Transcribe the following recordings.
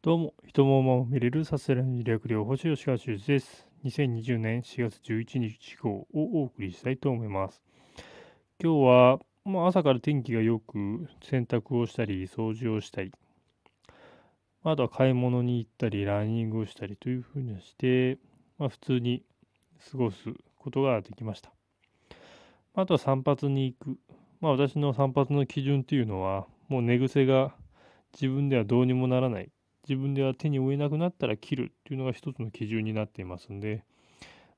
どうも、人も馬を見れるさせられる略量星吉川修司です。2020年4月11日号をお送りしたいと思います。今日は、まあ、朝から天気が良く洗濯をしたり、掃除をしたり、あとは買い物に行ったり、ランニングをしたりというふうにして、まあ、普通に過ごすことができました。あとは散髪に行く。まあ、私の散髪の基準というのは、もう寝癖が自分ではどうにもならない自分では手に負えなくなったら切るっていうのが一つの基準になっていますんで、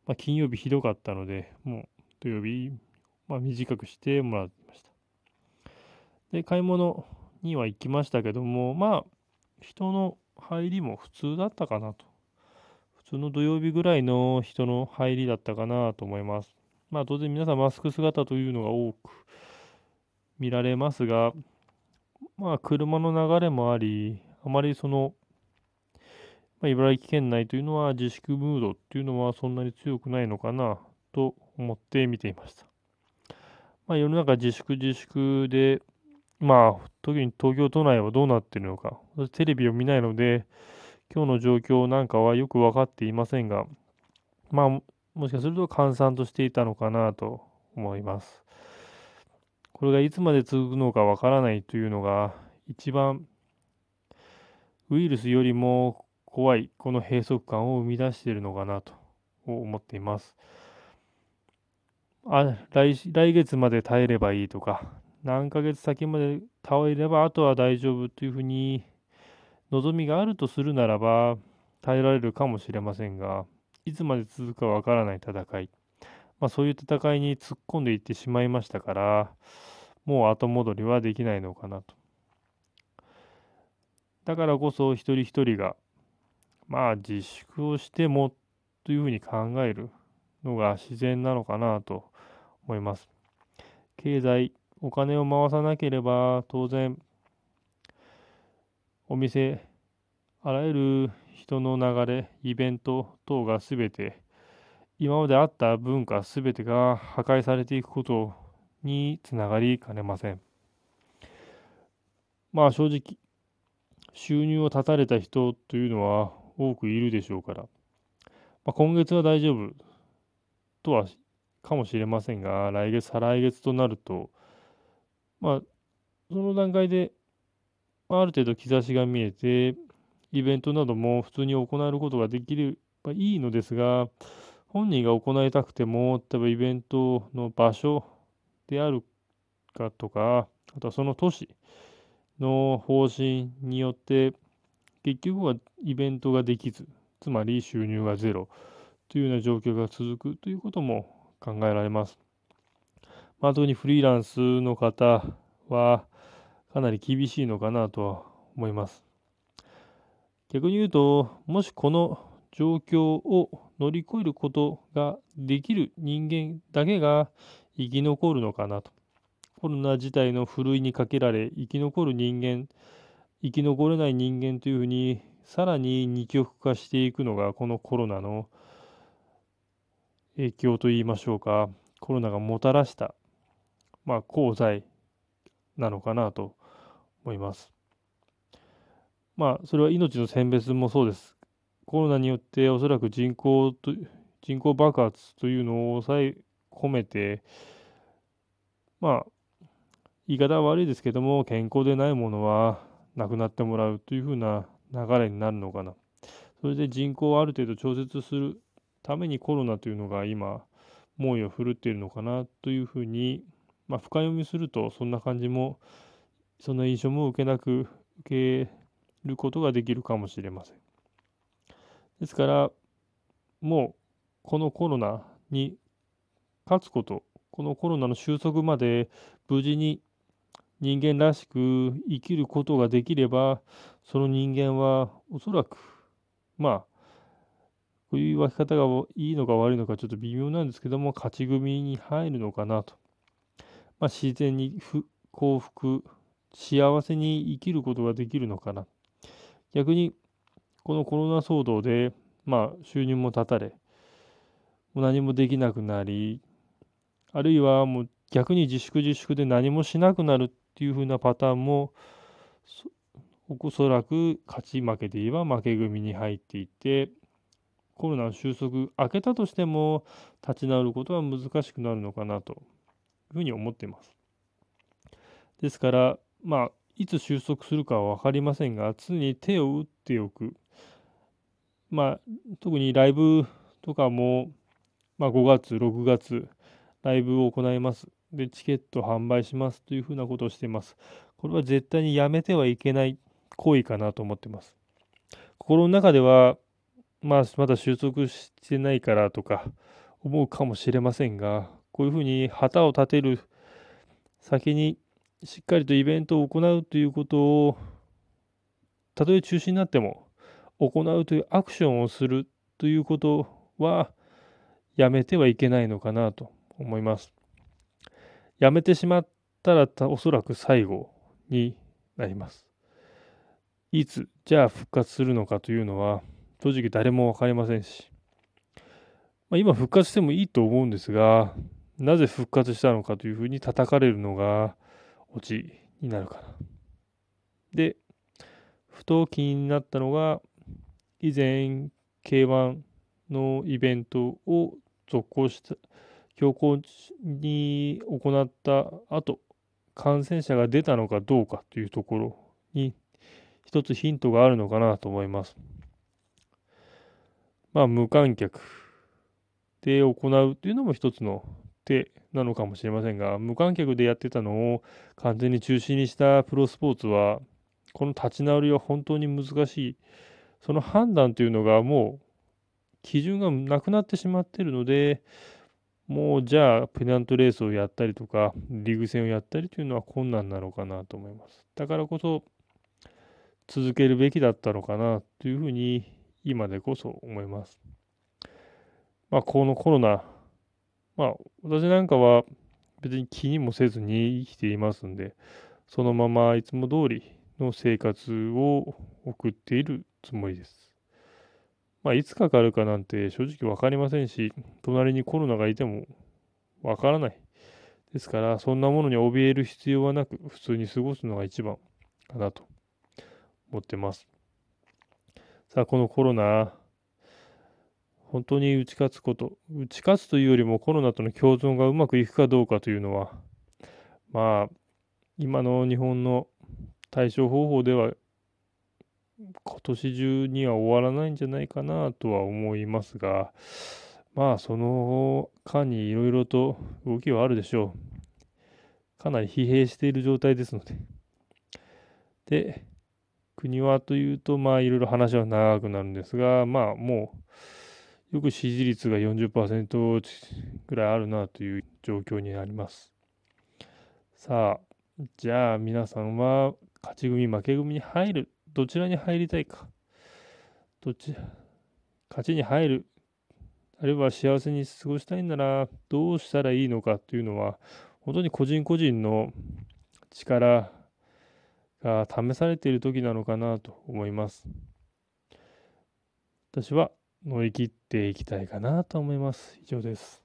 まあ、金曜日ひどかったので、もう土曜日、まあ、短くしてもらいました。で、買い物には行きましたけども、まあ、人の入りも普通だったかなと。普通の土曜日ぐらいの人の入りだったかなと思います。まあ当然皆さんマスク姿というのが多く見られますが、まあ車の流れもあり、あまりそのまあ、茨城県内というのは自粛ムードっていうのはそんなに強くないのかなと思って見ていました。まあ、世の中自粛自粛で、まあ、特に東京都内はどうなってるのか、テレビを見ないので、今日の状況なんかはよく分かっていませんが、まあ、もしかすると閑散としていたのかなと思います。これがいつまで続くのかわからないというのが、一番ウイルスよりも怖いこの閉塞感を生み出しているのかなと思っています。あ来来月まで耐えればいいとか、何ヶ月先まで耐えればあとは大丈夫というふうに望みがあるとするならば耐えられるかもしれませんが、いつまで続くかわからない戦い、まあ、そういう戦いに突っ込んでいってしまいましたから、もう後戻りはできないのかなと。だからこそ一人一人がまあ自粛をしてもというふうに考えるのが自然なのかなと思います。経済、お金を回さなければ当然お店、あらゆる人の流れ、イベント等が全て今まであった文化全てが破壊されていくことにつながりかねません。まあ正直収入を断たれた人というのは多くいるでしょうから、まあ、今月は大丈夫とはかもしれませんが、来月、再来月となると、まあ、その段階で、ある程度兆しが見えて、イベントなども普通に行えることができればいいのですが、本人が行いたくても、例えばイベントの場所であるかとか、あとはその都市の方針によって、結局はイベントができず、つまり収入がゼロというような状況が続くということも考えられます。まあ、特にフリーランスの方はかなり厳しいのかなとは思います。逆に言うと、もしこの状況を乗り越えることができる人間だけが生き残るのかなと。コロナ自体のふるいにかけられ生き残る人間生き残れない人間というふうにさらに二極化していくのがこのコロナの影響といいましょうかコロナがもたらしたまあ功罪なのかなと思います。まあそれは命の選別もそうです。コロナによっておそらく人口と人口爆発というのを抑え込めてまあ言い方は悪いですけども健康でないものは亡くなってもらうというふうな流れになるのかな。それで人口をある程度調節するためにコロナというのが今、猛威を振るっているのかなというふうに、まあ、深読みするとそんな感じも、そんな印象も受けなく、受けることができるかもしれません。ですから、もうこのコロナに勝つこと、このコロナの収束まで無事に人間らしく生きることができれば、その人間はおそらく、まあ、こういう分け方がいいのか悪いのかちょっと微妙なんですけども、勝ち組に入るのかなと。まあ、自然に幸福、幸せに生きることができるのかな。逆に、このコロナ騒動で、まあ、収入も断たれ、もう何もできなくなり、あるいはもう逆に自粛自粛で何もしなくなるっていう風なパターンもおそらく勝ち負けで言えば負け組に入っていて、コロナの収束、明けたとしても立ち直ることは難しくなるのかなというふうに思っています。ですから、まあ、いつ収束するかは分かりませんが、常に手を打っておく。まあ、特にライブとかも、まあ、5月、6月、ライブを行います。で、チケット販売しますというふうなことをしています。これは絶対にやめてはいけない行為かなと思っています。心の中では、まあ、まだ収束してないからとか思うかもしれませんが、こういうふうに旗を立てる先にしっかりとイベントを行うということを、たとえ中止になっても行うというアクションをするということはやめてはいけないのかなと思います。やめてしまったらおそらく最後になります。いつ、じゃあ復活するのかというのは正直誰も分かりませんし、まあ、今復活してもいいと思うんですが、なぜ復活したのかというふうに叩かれるのがオチになるかな。で、ふと気になったのが、以前 K1 のイベントを続行した、強行に行った後、感染者が出たのかどうかというところに一つヒントがあるのかなと思います。まあ、無観客で行うというのも一つの手なのかもしれませんが、無観客でやってたのを完全に中止にしたプロスポーツは、この立ち直りは本当に難しい。その判断というのがもう基準がなくなってしまっているので、もうじゃあペナントレースをやったりとか、リーグ戦をやったりというのは困難なのかなと思います。だからこそ、続けるべきだったのかなというふうに今でこそ思います。まあ、このコロナ、まあ、私なんかは別に気にもせずに生きていますんで、そのままいつも通りの生活を送っているつもりです。まあ、いつかかるかなんて正直わかりませんし、隣にコロナがいてもわからない。ですから、そんなものに怯える必要はなく、普通に過ごすのが一番かなと思ってます。さあ、このコロナ、本当に打ち勝つこと、打ち勝つというよりもコロナとの共存がうまくいくかどうかというのは、まあ、今の日本の対処方法では、今年中には終わらないんじゃないかなとは思いますが、まあ、その間にいろいろと動きはあるでしょう。かなり疲弊している状態ですので。で、国はというと、まあいろいろ話は長くなるんですが、まあもう、よく支持率が40%ぐらいあるなという状況になります。さあ、じゃあ皆さんは勝ち組、負け組に入る、どちらに入りたいか。どっち、勝ちに入る、あるいは幸せに過ごしたいんだなどうしたらいいのかというのは、本当に個人個人の力が試されている時なのかなと思います。私は乗り切っていきたいかなと思います。以上です。